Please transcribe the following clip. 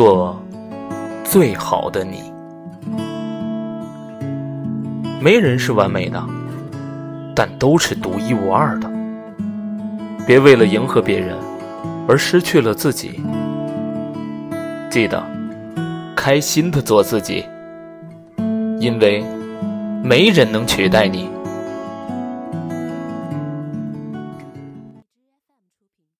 做最好的你。没人是完美的但都是独一无二的。别为了迎合别人而失去了自己。记得开心的做自己因为没人能取代你。